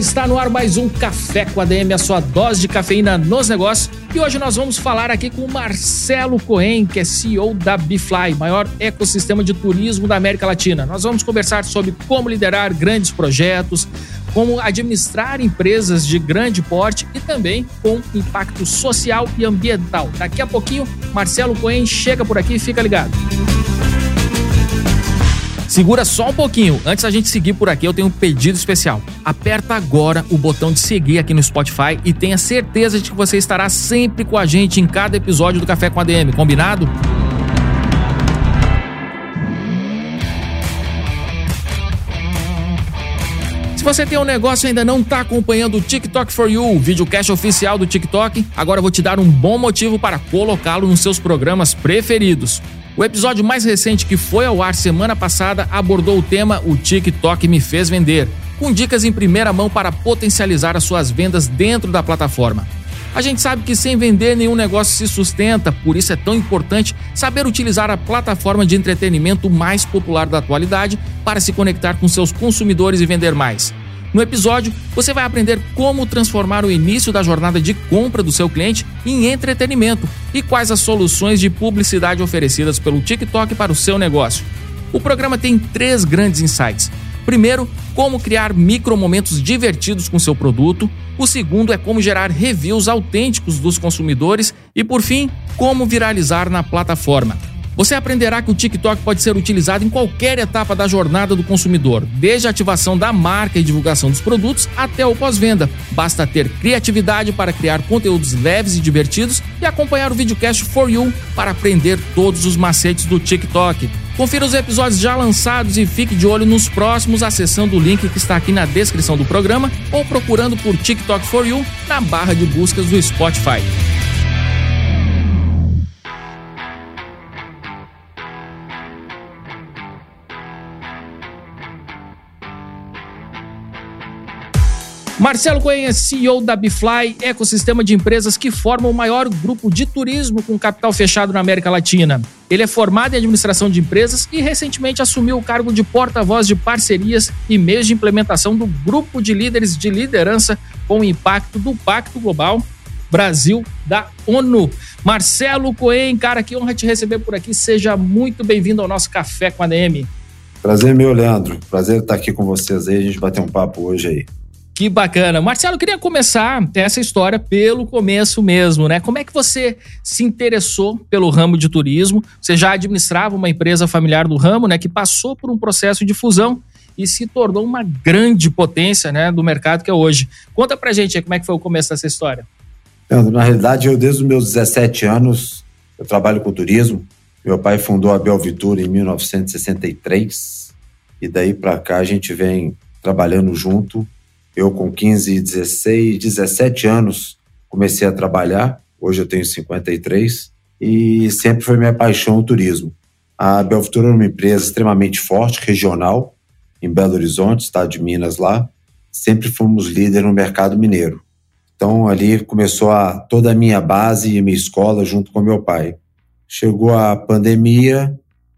está no ar mais um Café com a DM, a sua dose de cafeína nos negócios. E hoje nós vamos falar aqui com o Marcelo Cohen, que é CEO da Bifly, maior ecossistema de turismo da América Latina. Nós vamos conversar sobre como liderar grandes projetos, como administrar empresas de grande porte e também com impacto social e ambiental. Daqui a pouquinho, Marcelo Cohen chega por aqui, fica ligado. Segura só um pouquinho. Antes da gente seguir por aqui, eu tenho um pedido especial. Aperta agora o botão de seguir aqui no Spotify e tenha certeza de que você estará sempre com a gente em cada episódio do Café com a DM, combinado? Se você tem um negócio e ainda não está acompanhando o TikTok for You, o videocast oficial do TikTok, agora eu vou te dar um bom motivo para colocá-lo nos seus programas preferidos. O episódio mais recente que foi ao ar semana passada abordou o tema O TikTok me fez vender, com dicas em primeira mão para potencializar as suas vendas dentro da plataforma. A gente sabe que sem vender nenhum negócio se sustenta, por isso é tão importante saber utilizar a plataforma de entretenimento mais popular da atualidade para se conectar com seus consumidores e vender mais. No episódio, você vai aprender como transformar o início da jornada de compra do seu cliente em entretenimento e quais as soluções de publicidade oferecidas pelo TikTok para o seu negócio. O programa tem três grandes insights. Primeiro, como criar micromomentos divertidos com seu produto. O segundo é como gerar reviews autênticos dos consumidores. E por fim, como viralizar na plataforma. Você aprenderá que o TikTok pode ser utilizado em qualquer etapa da jornada do consumidor, desde a ativação da marca e divulgação dos produtos até o pós-venda. Basta ter criatividade para criar conteúdos leves e divertidos e acompanhar o videocast For You para aprender todos os macetes do TikTok. Confira os episódios já lançados e fique de olho nos próximos acessando o link que está aqui na descrição do programa ou procurando por TikTok For You na barra de buscas do Spotify. Marcelo Cohen CEO da Bifly, ecossistema de empresas que formam o maior grupo de turismo com capital fechado na América Latina. Ele é formado em administração de empresas e recentemente assumiu o cargo de porta-voz de parcerias e meios de implementação do grupo de líderes de liderança com impacto do Pacto Global Brasil da ONU. Marcelo Cohen, cara, que honra te receber por aqui. Seja muito bem-vindo ao nosso Café com a DM. Prazer meu, Leandro. Prazer estar aqui com vocês aí, a gente bater um papo hoje aí. Que bacana. Marcelo, queria começar essa história pelo começo mesmo, né? Como é que você se interessou pelo ramo de turismo? Você já administrava uma empresa familiar do ramo, né? Que passou por um processo de fusão e se tornou uma grande potência, né? Do mercado que é hoje. Conta pra gente aí como é que foi o começo dessa história. Na realidade, eu desde os meus 17 anos, eu trabalho com turismo. Meu pai fundou a Belvitura em 1963 e daí para cá a gente vem trabalhando junto eu, com 15, 16, 17 anos, comecei a trabalhar. Hoje eu tenho 53 e sempre foi minha paixão o turismo. A Belvitura é uma empresa extremamente forte, regional, em Belo Horizonte, estado de Minas lá. Sempre fomos líder no mercado mineiro. Então ali começou a, toda a minha base e minha escola junto com meu pai. Chegou a pandemia,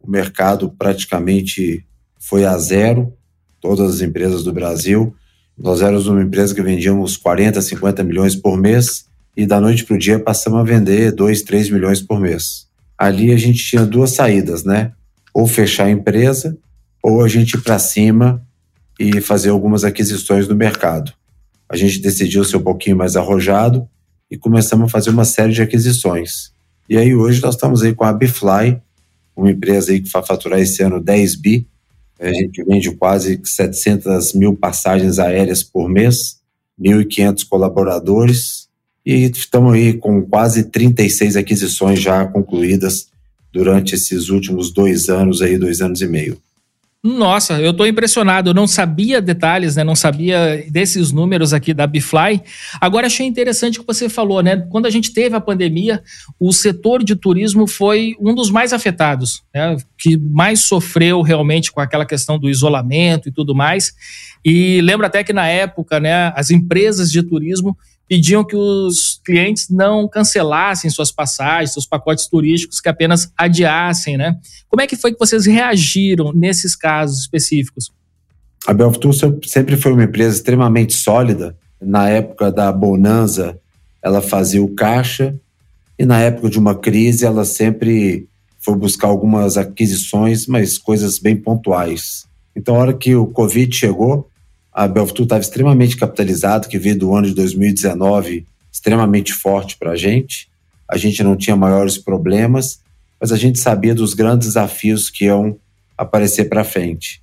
o mercado praticamente foi a zero, todas as empresas do Brasil. Nós éramos uma empresa que vendíamos 40, 50 milhões por mês e da noite para o dia passamos a vender 2, 3 milhões por mês. Ali a gente tinha duas saídas, né? Ou fechar a empresa ou a gente ir para cima e fazer algumas aquisições no mercado. A gente decidiu ser um pouquinho mais arrojado e começamos a fazer uma série de aquisições. E aí hoje nós estamos aí com a Bifly, uma empresa aí que vai faturar esse ano 10 bi, a gente vende quase 700 mil passagens aéreas por mês, 1.500 colaboradores e estamos aí com quase 36 aquisições já concluídas durante esses últimos dois anos aí, dois anos e meio. Nossa, eu estou impressionado. Eu não sabia detalhes, né? Não sabia desses números aqui da Bifly. Agora achei interessante o que você falou, né? Quando a gente teve a pandemia, o setor de turismo foi um dos mais afetados, né? Que mais sofreu realmente com aquela questão do isolamento e tudo mais. E lembro até que na época, né? As empresas de turismo pediam que os clientes não cancelassem suas passagens, seus pacotes turísticos, que apenas adiassem, né? Como é que foi que vocês reagiram nesses casos específicos? A Belfutur sempre foi uma empresa extremamente sólida. Na época da bonança, ela fazia o caixa e na época de uma crise, ela sempre foi buscar algumas aquisições, mas coisas bem pontuais. Então, a hora que o Covid chegou, a Belfutur estava extremamente capitalizada, que veio do ano de 2019 extremamente forte para a gente. A gente não tinha maiores problemas, mas a gente sabia dos grandes desafios que iam aparecer para frente.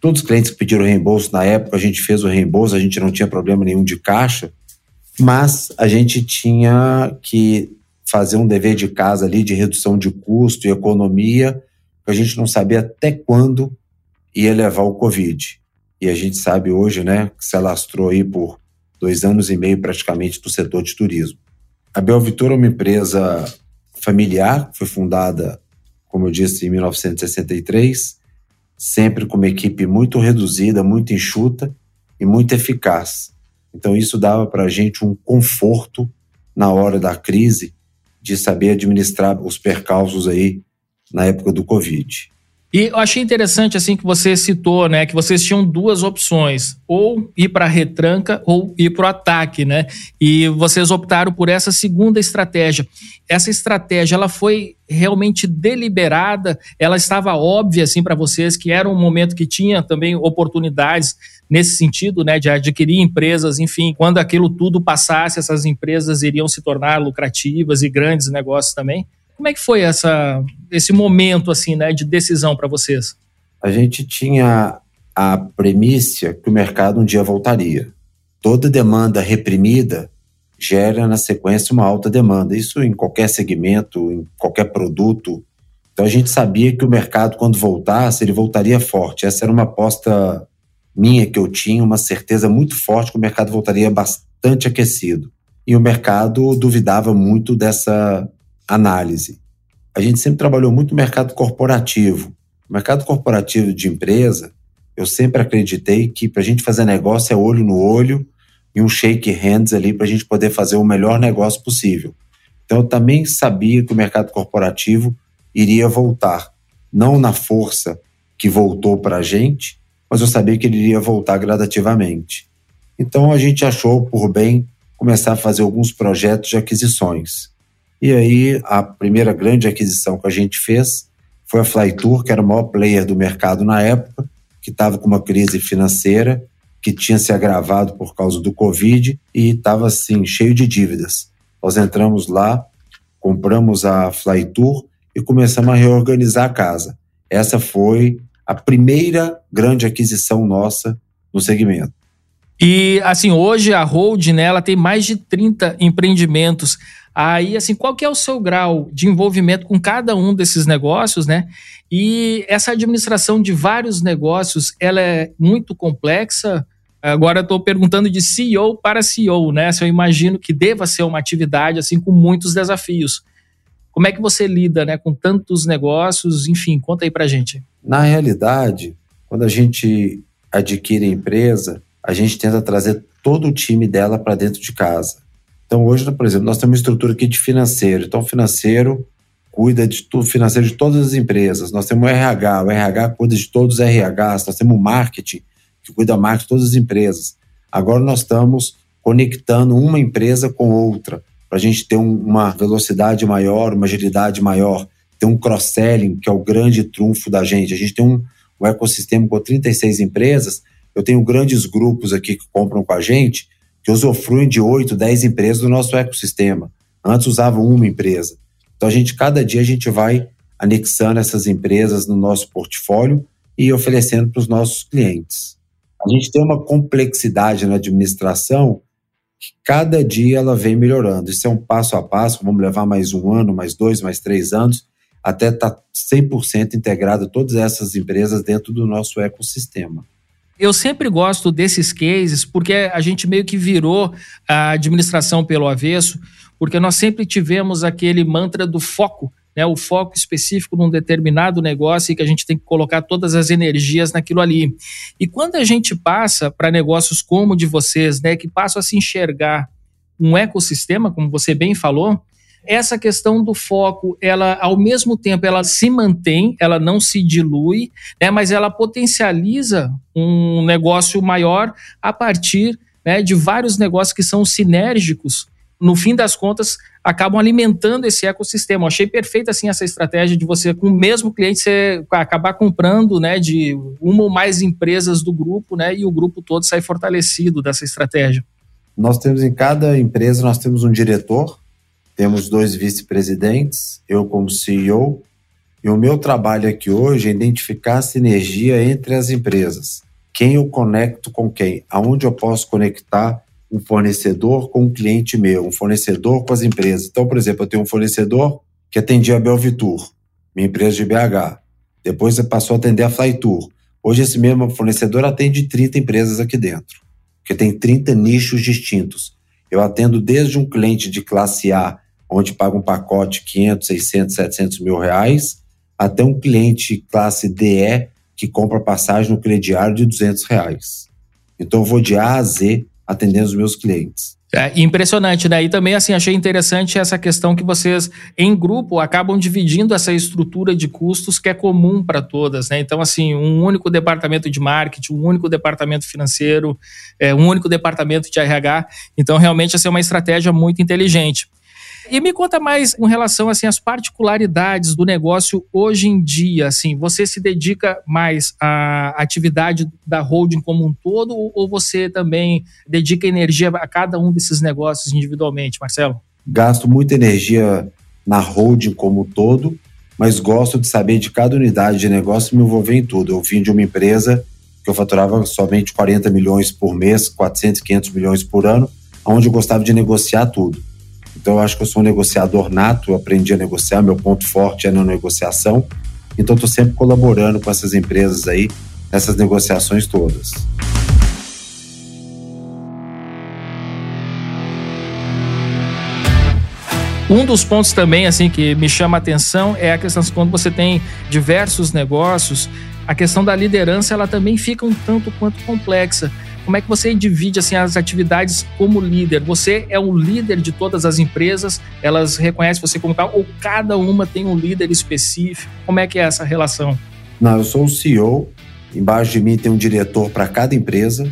Todos os clientes que pediram reembolso na época, a gente fez o reembolso, a gente não tinha problema nenhum de caixa, mas a gente tinha que fazer um dever de casa ali de redução de custo e economia, que a gente não sabia até quando ia levar o Covid e a gente sabe hoje, né, que se alastrou aí por dois anos e meio praticamente do setor de turismo. A Belvitor é uma empresa familiar, foi fundada, como eu disse, em 1963, sempre com uma equipe muito reduzida, muito enxuta e muito eficaz. Então isso dava para a gente um conforto na hora da crise de saber administrar os percalços aí na época do Covid. E eu achei interessante assim que você citou, né, que vocês tinham duas opções, ou ir para a retranca ou ir para o ataque, né? E vocês optaram por essa segunda estratégia. Essa estratégia, ela foi realmente deliberada, ela estava óbvia assim para vocês que era um momento que tinha também oportunidades nesse sentido, né, de adquirir empresas, enfim, quando aquilo tudo passasse, essas empresas iriam se tornar lucrativas e grandes negócios também. Como é que foi essa, esse momento assim, né, de decisão para vocês? A gente tinha a premissa que o mercado um dia voltaria. Toda demanda reprimida gera na sequência uma alta demanda. Isso em qualquer segmento, em qualquer produto. Então a gente sabia que o mercado, quando voltasse, ele voltaria forte. Essa era uma aposta minha que eu tinha, uma certeza muito forte que o mercado voltaria bastante aquecido. E o mercado duvidava muito dessa análise. A gente sempre trabalhou muito no mercado corporativo. O mercado corporativo de empresa, eu sempre acreditei que para a gente fazer negócio é olho no olho e um shake hands ali para a gente poder fazer o melhor negócio possível. Então eu também sabia que o mercado corporativo iria voltar, não na força que voltou para a gente, mas eu sabia que ele iria voltar gradativamente. Então a gente achou por bem começar a fazer alguns projetos de aquisições. E aí, a primeira grande aquisição que a gente fez foi a Flytour, que era o maior player do mercado na época, que estava com uma crise financeira que tinha se agravado por causa do Covid e estava assim, cheio de dívidas. Nós entramos lá, compramos a Flytour e começamos a reorganizar a casa. Essa foi a primeira grande aquisição nossa no segmento. E assim, hoje a Hold, né, tem mais de 30 empreendimentos. Aí, assim, qual que é o seu grau de envolvimento com cada um desses negócios, né? E essa administração de vários negócios, ela é muito complexa. Agora estou perguntando de CEO para CEO, né? Se eu imagino que deva ser uma atividade assim com muitos desafios. Como é que você lida, né, com tantos negócios? Enfim, conta aí para gente. Na realidade, quando a gente adquire empresa, a gente tenta trazer todo o time dela para dentro de casa. Então, hoje, por exemplo, nós temos uma estrutura aqui de financeiro. Então, o financeiro cuida de tudo, financeiro de todas as empresas. Nós temos o RH, o RH cuida de todos os RHs. Nós temos o marketing, que cuida marketing de todas as empresas. Agora nós estamos conectando uma empresa com outra, para a gente ter um, uma velocidade maior, uma agilidade maior, ter um cross-selling, que é o grande trunfo da gente. A gente tem um, um ecossistema com 36 empresas, eu tenho grandes grupos aqui que compram com a gente, que usufruem de 8, 10 empresas do nosso ecossistema. Antes usavam uma empresa. Então a gente, cada dia, a gente vai anexando essas empresas no nosso portfólio e oferecendo para os nossos clientes. A gente tem uma complexidade na administração que cada dia ela vem melhorando. Isso é um passo a passo, vamos levar mais um ano, mais dois, mais três anos. até estar tá 100% integrado todas essas empresas dentro do nosso ecossistema. Eu sempre gosto desses cases porque a gente meio que virou a administração pelo avesso, porque nós sempre tivemos aquele mantra do foco, né, o foco específico num determinado negócio e que a gente tem que colocar todas as energias naquilo ali. E quando a gente passa para negócios como o de vocês, né, que passam a se enxergar um ecossistema, como você bem falou, essa questão do foco, ela ao mesmo tempo ela se mantém, ela não se dilui, né, mas ela potencializa um negócio maior a partir né, de vários negócios que são sinérgicos. No fim das contas, acabam alimentando esse ecossistema. Eu achei perfeita assim essa estratégia de você com o mesmo cliente você acabar comprando, né, de uma ou mais empresas do grupo, né, e o grupo todo sair fortalecido dessa estratégia. Nós temos em cada empresa nós temos um diretor temos dois vice-presidentes, eu como CEO, e o meu trabalho aqui hoje é identificar a sinergia entre as empresas. Quem eu conecto com quem? Aonde eu posso conectar um fornecedor com um cliente meu, um fornecedor com as empresas. Então, por exemplo, eu tenho um fornecedor que atendia a Belvitur, minha empresa de BH. Depois ele passou a atender a Flytour. Hoje esse mesmo fornecedor atende 30 empresas aqui dentro, porque tem 30 nichos distintos. Eu atendo desde um cliente de classe A onde paga um pacote 500, 600, 700 mil reais, até um cliente classe DE que compra passagem no crediário de 200 reais. Então eu vou de A a Z atendendo os meus clientes. É impressionante, né? E também, assim, achei interessante essa questão que vocês, em grupo, acabam dividindo essa estrutura de custos que é comum para todas, né? Então, assim, um único departamento de marketing, um único departamento financeiro, é, um único departamento de RH. Então, realmente, essa é uma estratégia muito inteligente. E me conta mais com relação assim às particularidades do negócio hoje em dia, assim, você se dedica mais à atividade da holding como um todo ou você também dedica energia a cada um desses negócios individualmente, Marcelo? Gasto muita energia na holding como um todo, mas gosto de saber de cada unidade de negócio e me envolver em tudo. Eu vim de uma empresa que eu faturava somente 40 milhões por mês, 400, 500 milhões por ano, onde eu gostava de negociar tudo. Então, eu acho que eu sou um negociador nato, eu aprendi a negociar, meu ponto forte é na negociação. Então, estou sempre colaborando com essas empresas aí, nessas negociações todas. Um dos pontos também assim que me chama a atenção é a questão de quando você tem diversos negócios, a questão da liderança ela também fica um tanto quanto complexa. Como é que você divide assim as atividades como líder? Você é o líder de todas as empresas? Elas reconhecem você como tal ou cada uma tem um líder específico? Como é que é essa relação? Não, eu sou o CEO. Embaixo de mim tem um diretor para cada empresa.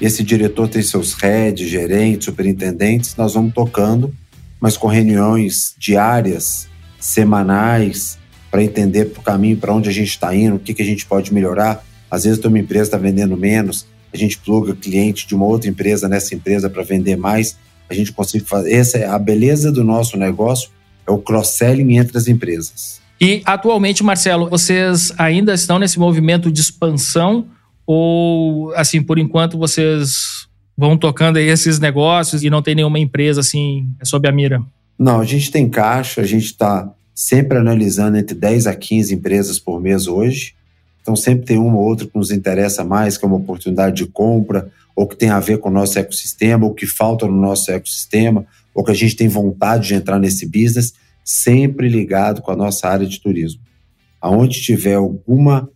Esse diretor tem seus heads, gerentes, superintendentes. Nós vamos tocando, mas com reuniões diárias, semanais, para entender o caminho para onde a gente está indo, o que, que a gente pode melhorar. Às vezes, uma empresa está vendendo menos, a gente pluga cliente de uma outra empresa nessa empresa para vender mais, a gente consegue fazer. Essa é a beleza do nosso negócio, é o cross-selling entre as empresas. E atualmente, Marcelo, vocês ainda estão nesse movimento de expansão ou, assim, por enquanto vocês vão tocando aí esses negócios e não tem nenhuma empresa assim sob a mira? Não, a gente tem caixa, a gente está sempre analisando entre 10 a 15 empresas por mês hoje. Então, sempre tem uma ou outra que nos interessa mais, que é uma oportunidade de compra, ou que tem a ver com o nosso ecossistema, ou que falta no nosso ecossistema, ou que a gente tem vontade de entrar nesse business, sempre ligado com a nossa área de turismo. Aonde tiver alguma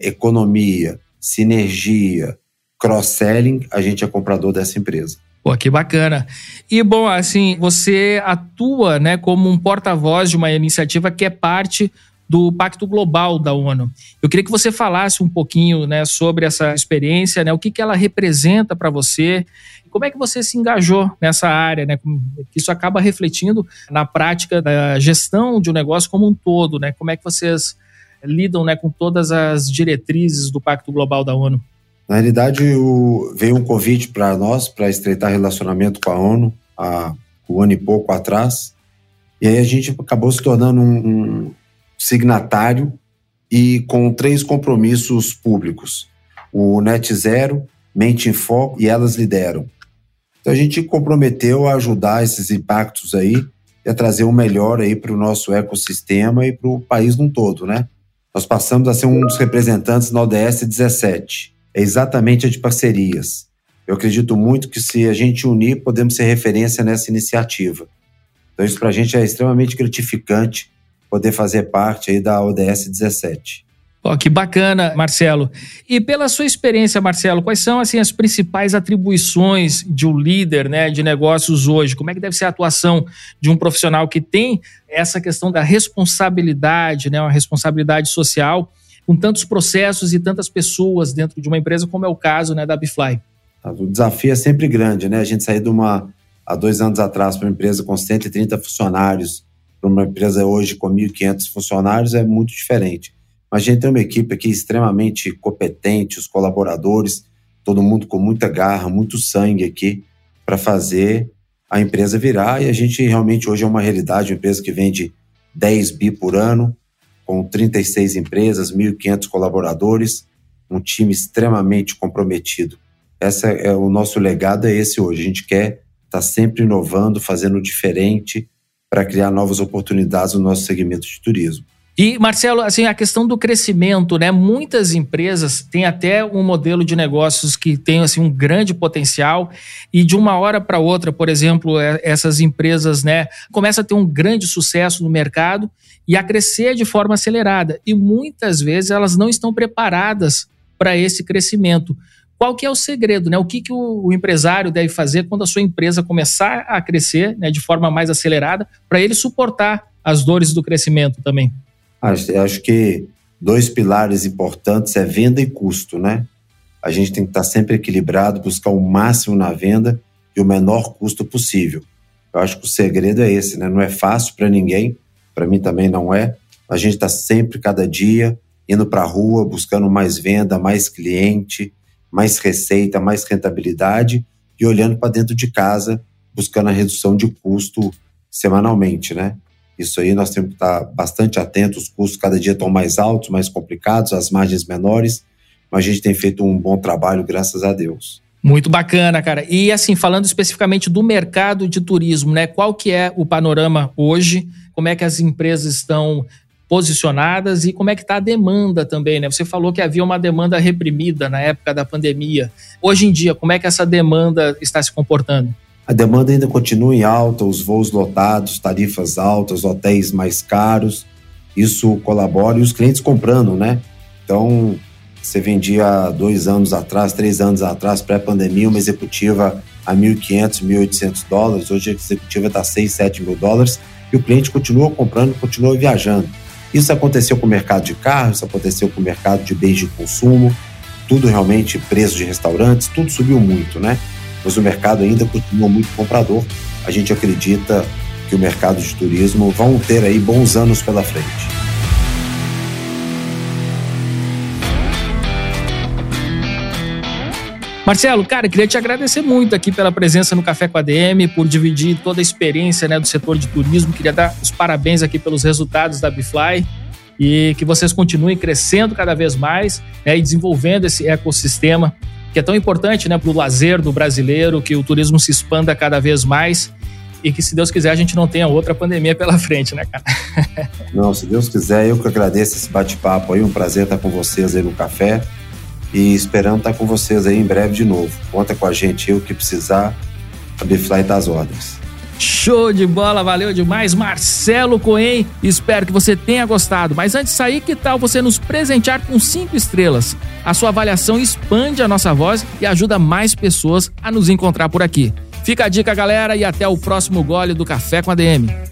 economia, sinergia, cross-selling, a gente é comprador dessa empresa. Pô, que bacana. E bom, assim, você atua, né, como um porta-voz de uma iniciativa que é parte do Pacto Global da ONU. Eu queria que você falasse um pouquinho né, sobre essa experiência, né, o que, que ela representa para você, como é que você se engajou nessa área, né, que isso acaba refletindo na prática da gestão de um negócio como um todo, né, como é que vocês lidam né, com todas as diretrizes do Pacto Global da ONU? Na realidade, o, veio um convite para nós para estreitar relacionamento com a ONU há um ano e pouco atrás. E aí a gente acabou se tornando um, um, signatário e com três compromissos públicos: o Net Zero, Mente em Foco e Elas Lideram. Então a gente comprometeu a ajudar esses impactos aí é trazer o melhor aí para o nosso ecossistema e para o país num todo, né? Nós passamos a ser um dos representantes na ODS 17. É exatamente a de parcerias. Eu acredito muito que se a gente unir, podemos ser referência nessa iniciativa. Então isso para a gente é extremamente gratificante poder fazer parte aí da ODS 17. Oh, que bacana, Marcelo. E pela sua experiência, Marcelo, quais são assim as principais atribuições de um líder, né, de negócios hoje? Como é que deve ser a atuação de um profissional que tem essa questão da responsabilidade, né, uma responsabilidade social com tantos processos e tantas pessoas dentro de uma empresa, como é o caso, né, da Bifly? O desafio é sempre grande, né? A gente sair de uma há dois anos atrás para uma empresa com 130 funcionários para uma empresa hoje com 1.500 funcionários é muito diferente mas a gente tem uma equipe aqui extremamente competente, os colaboradores, todo mundo com muita garra, muito sangue aqui para fazer a empresa virar. E a gente realmente hoje é uma realidade, uma empresa que vende 10 bi por ano, com 36 empresas, 1.500 colaboradores, um time extremamente comprometido. Essa é o nosso legado é esse hoje. A gente quer estar tá sempre inovando, fazendo diferente para criar novas oportunidades no nosso segmento de turismo. E, Marcelo, assim, a questão do crescimento, né? Muitas empresas têm até um modelo de negócios que tem assim, um grande potencial e de uma hora para outra, por exemplo, é, essas empresas né, começam a ter um grande sucesso no mercado e a crescer de forma acelerada. E muitas vezes elas não estão preparadas para esse crescimento. Qual que é o segredo, né? O que, que o, empresário deve fazer quando a sua empresa começar a crescer né, de forma mais acelerada para ele suportar as dores do crescimento também? Acho, acho que dois pilares importantes é venda e custo, né? A gente tem que estar sempre equilibrado, buscar o máximo na venda e o menor custo possível. Eu acho que o segredo é esse, né? Não é fácil para ninguém, para mim também não é. A gente está sempre, cada dia, indo para a rua, buscando mais venda, mais cliente, mais receita, mais rentabilidade e olhando para dentro de casa, buscando a redução de custo semanalmente, né? Isso aí nós temos que estar bastante atentos, os custos cada dia estão mais altos, mais complicados, as margens menores, mas a gente tem feito um bom trabalho, graças a Deus. Muito bacana, cara. E assim, falando especificamente do mercado de turismo, né? Qual que é o panorama hoje? Como é que as empresas estão posicionadas e como é que está a demanda também, né? Você falou que havia uma demanda reprimida na época da pandemia. Hoje em dia, como é que essa demanda está se comportando? A demanda ainda continua em alta, os voos lotados, tarifas altas, hotéis mais caros. Isso colabora e os clientes comprando, né? Então, você vendia dois anos atrás, três anos atrás, pré-pandemia, uma executiva a 1.500, 1.800 dólares. Hoje a executiva está 6, 7 mil dólares e o cliente continua comprando, continua viajando. Isso aconteceu com o mercado de carros, isso aconteceu com o mercado de bens de consumo, tudo realmente, preço de restaurantes, tudo subiu muito, né? mas o mercado ainda continua muito comprador. A gente acredita que o mercado de turismo vão ter aí bons anos pela frente. Marcelo, cara, queria te agradecer muito aqui pela presença no Café com a DM, por dividir toda a experiência né, do setor de turismo. Queria dar os parabéns aqui pelos resultados da Bifly e que vocês continuem crescendo cada vez mais né, e desenvolvendo esse ecossistema que é tão importante né, para o lazer do brasileiro, que o turismo se expanda cada vez mais e que, se Deus quiser, a gente não tenha outra pandemia pela frente, né, cara? Não, se Deus quiser, eu que agradeço esse bate-papo aí, um prazer estar com vocês aí no café e esperando estar com vocês aí em breve de novo. Conta com a gente o que precisar, a Bifly das ordens. Show de bola, valeu demais, Marcelo Coen. Espero que você tenha gostado. Mas antes de sair, que tal você nos presentear com cinco estrelas? A sua avaliação expande a nossa voz e ajuda mais pessoas a nos encontrar por aqui. Fica a dica, galera, e até o próximo gole do Café com a DM.